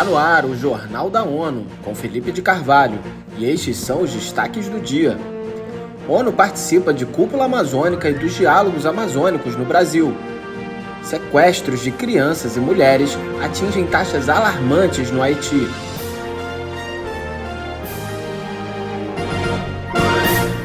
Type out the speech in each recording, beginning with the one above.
Está no ar o Jornal da ONU, com Felipe de Carvalho, e estes são os destaques do dia. ONU participa de cúpula amazônica e dos diálogos amazônicos no Brasil. Sequestros de crianças e mulheres atingem taxas alarmantes no Haiti.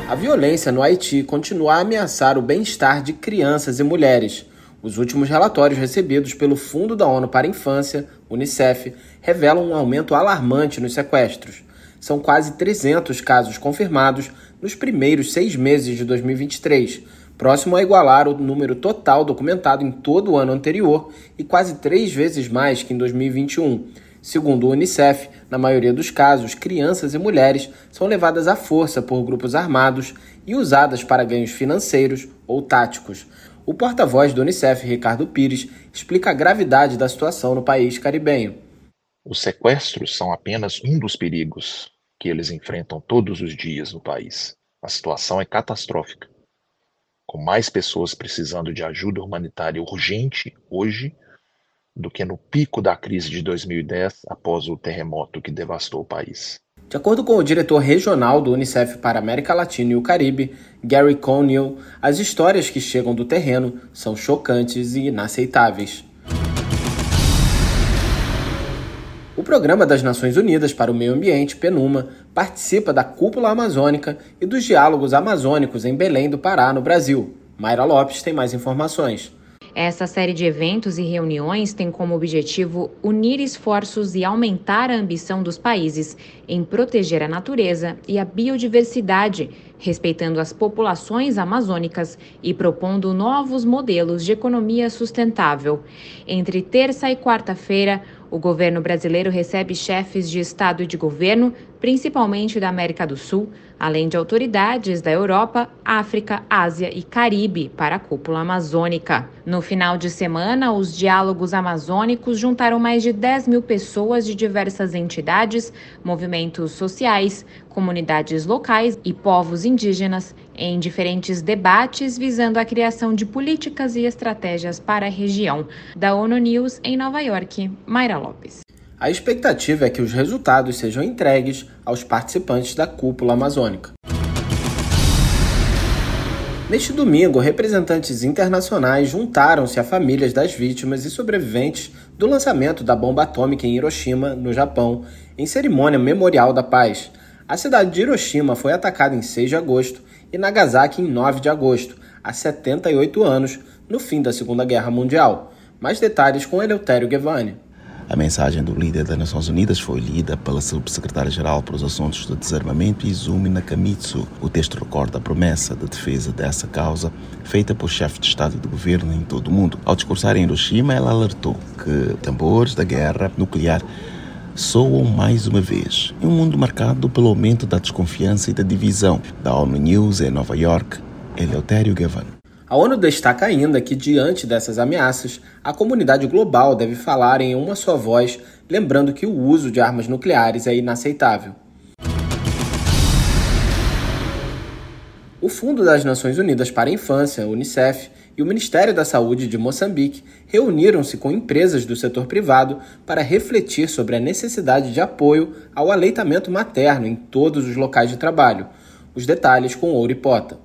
A violência no Haiti continua a ameaçar o bem-estar de crianças e mulheres. Os últimos relatórios recebidos pelo Fundo da ONU para a Infância, Unicef, revelam um aumento alarmante nos sequestros. São quase 300 casos confirmados nos primeiros seis meses de 2023, próximo a igualar o número total documentado em todo o ano anterior e quase três vezes mais que em 2021. Segundo o Unicef, na maioria dos casos, crianças e mulheres são levadas à força por grupos armados e usadas para ganhos financeiros ou táticos. O porta-voz do Unicef, Ricardo Pires, explica a gravidade da situação no país caribenho. Os sequestros são apenas um dos perigos que eles enfrentam todos os dias no país. A situação é catastrófica. Com mais pessoas precisando de ajuda humanitária urgente hoje do que no pico da crise de 2010 após o terremoto que devastou o país. De acordo com o diretor regional do Unicef para América Latina e o Caribe, Gary Conneal, as histórias que chegam do terreno são chocantes e inaceitáveis. O Programa das Nações Unidas para o Meio Ambiente, PNUMA, participa da Cúpula Amazônica e dos Diálogos Amazônicos em Belém do Pará, no Brasil. Mayra Lopes tem mais informações. Essa série de eventos e reuniões tem como objetivo unir esforços e aumentar a ambição dos países em proteger a natureza e a biodiversidade, respeitando as populações amazônicas e propondo novos modelos de economia sustentável. Entre terça e quarta-feira, o governo brasileiro recebe chefes de Estado e de governo, principalmente da América do Sul, além de autoridades da Europa, África, Ásia e Caribe para a cúpula amazônica. No final de semana, os diálogos amazônicos juntaram mais de 10 mil pessoas de diversas entidades, movimentos sociais, comunidades locais e povos indígenas em diferentes debates visando a criação de políticas e estratégias para a região. Da ONU News em Nova York, Mayra Lopes. A expectativa é que os resultados sejam entregues aos participantes da cúpula amazônica. Neste domingo, representantes internacionais juntaram-se a famílias das vítimas e sobreviventes do lançamento da bomba atômica em Hiroshima, no Japão, em cerimônia memorial da paz. A cidade de Hiroshima foi atacada em 6 de agosto e Nagasaki em 9 de agosto, há 78 anos, no fim da Segunda Guerra Mundial. Mais detalhes com Eleutério Gevani. A mensagem do líder das Nações Unidas foi lida pela subsecretária-geral para os assuntos de desarmamento, Izumi Nakamitsu. O texto recorda a promessa de defesa dessa causa feita por chefes de Estado e de governo em todo o mundo. Ao discursar em Hiroshima, ela alertou que tambores da guerra nuclear soam mais uma vez em um mundo marcado pelo aumento da desconfiança e da divisão. Da ONU News em Nova York, Eleutério Gavan. A ONU destaca ainda que, diante dessas ameaças, a comunidade global deve falar em uma só voz, lembrando que o uso de armas nucleares é inaceitável. O Fundo das Nações Unidas para a Infância, UNICEF, e o Ministério da Saúde de Moçambique reuniram-se com empresas do setor privado para refletir sobre a necessidade de apoio ao aleitamento materno em todos os locais de trabalho. Os detalhes com Ouripota.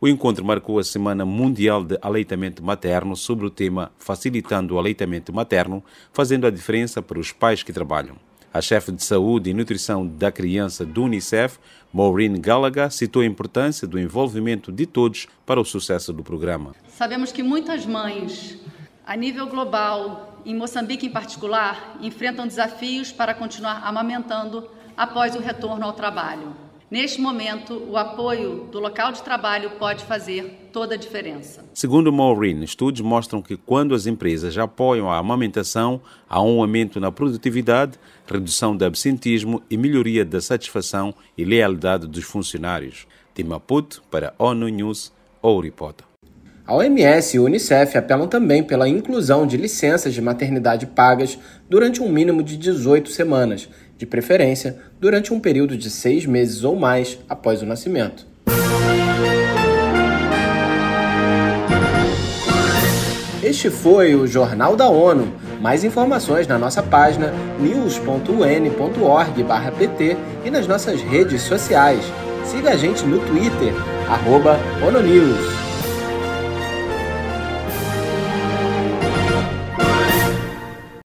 O encontro marcou a Semana Mundial de Aleitamento Materno sobre o tema Facilitando o Aleitamento Materno, fazendo a diferença para os pais que trabalham. A chefe de saúde e nutrição da criança do Unicef, Maureen Gallagher, citou a importância do envolvimento de todos para o sucesso do programa. Sabemos que muitas mães, a nível global, em Moçambique em particular, enfrentam desafios para continuar amamentando após o retorno ao trabalho. Neste momento, o apoio do local de trabalho pode fazer toda a diferença. Segundo Maureen, estudos mostram que quando as empresas apoiam a amamentação, há um aumento na produtividade, redução do absentismo e melhoria da satisfação e lealidade dos funcionários. De Maputo para ONU News, Ouripota. A OMS e o Unicef apelam também pela inclusão de licenças de maternidade pagas durante um mínimo de 18 semanas, de preferência durante um período de seis meses ou mais após o nascimento. Este foi o Jornal da ONU. Mais informações na nossa página news.un.org/pt e nas nossas redes sociais. Siga a gente no Twitter, arroba ONUNews.